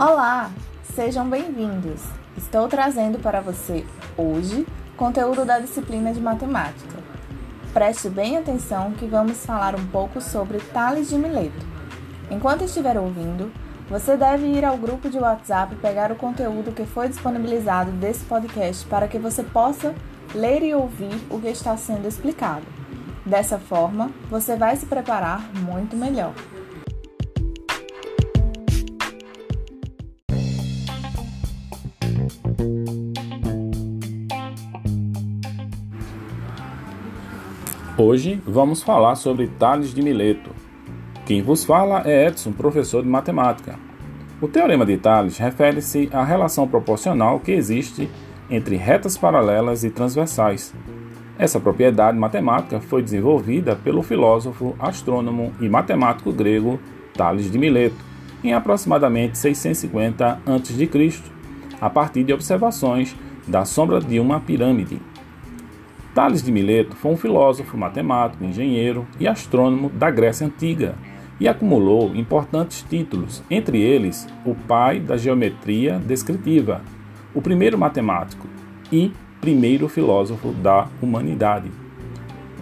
Olá, sejam bem-vindos. Estou trazendo para você hoje conteúdo da disciplina de matemática. Preste bem atenção que vamos falar um pouco sobre Tales de Mileto. Enquanto estiver ouvindo, você deve ir ao grupo de WhatsApp pegar o conteúdo que foi disponibilizado desse podcast para que você possa ler e ouvir o que está sendo explicado. Dessa forma, você vai se preparar muito melhor. Hoje vamos falar sobre Tales de Mileto. Quem vos fala é Edson, professor de matemática. O teorema de Tales refere-se à relação proporcional que existe entre retas paralelas e transversais. Essa propriedade matemática foi desenvolvida pelo filósofo, astrônomo e matemático grego Tales de Mileto em aproximadamente 650 a.C., a partir de observações da sombra de uma pirâmide. Tales de Mileto foi um filósofo, matemático, engenheiro e astrônomo da Grécia Antiga e acumulou importantes títulos, entre eles o pai da geometria descritiva, o primeiro matemático e primeiro filósofo da humanidade.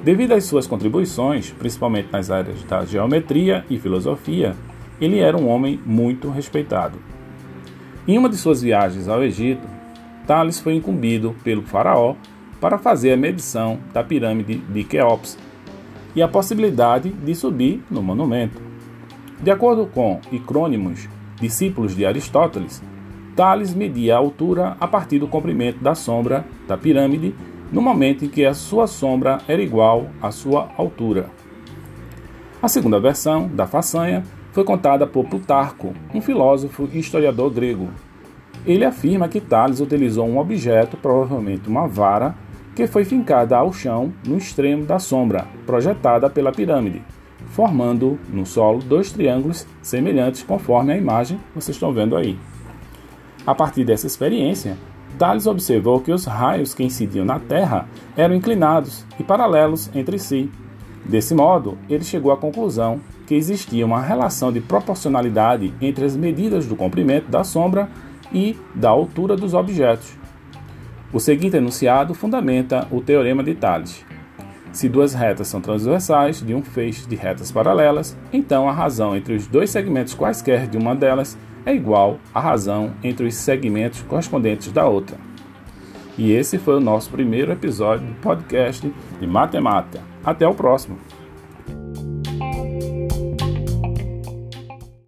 Devido às suas contribuições, principalmente nas áreas da geometria e filosofia, ele era um homem muito respeitado. Em uma de suas viagens ao Egito, Tales foi incumbido pelo faraó para fazer a medição da pirâmide de Queops e a possibilidade de subir no monumento. De acordo com Icrônimos, discípulos de Aristóteles, Tales media a altura a partir do comprimento da sombra da pirâmide no momento em que a sua sombra era igual à sua altura. A segunda versão da façanha foi contada por Plutarco, um filósofo e historiador grego. Ele afirma que Tales utilizou um objeto, provavelmente uma vara, que foi fincada ao chão no extremo da sombra, projetada pela pirâmide, formando no solo dois triângulos semelhantes conforme a imagem que vocês estão vendo aí. A partir dessa experiência, Thales observou que os raios que incidiam na Terra eram inclinados e paralelos entre si. Desse modo, ele chegou à conclusão que existia uma relação de proporcionalidade entre as medidas do comprimento da sombra e da altura dos objetos, o seguinte enunciado fundamenta o teorema de Tales. Se duas retas são transversais de um feixe de retas paralelas, então a razão entre os dois segmentos quaisquer de uma delas é igual à razão entre os segmentos correspondentes da outra. E esse foi o nosso primeiro episódio do podcast de matemática. Até o próximo!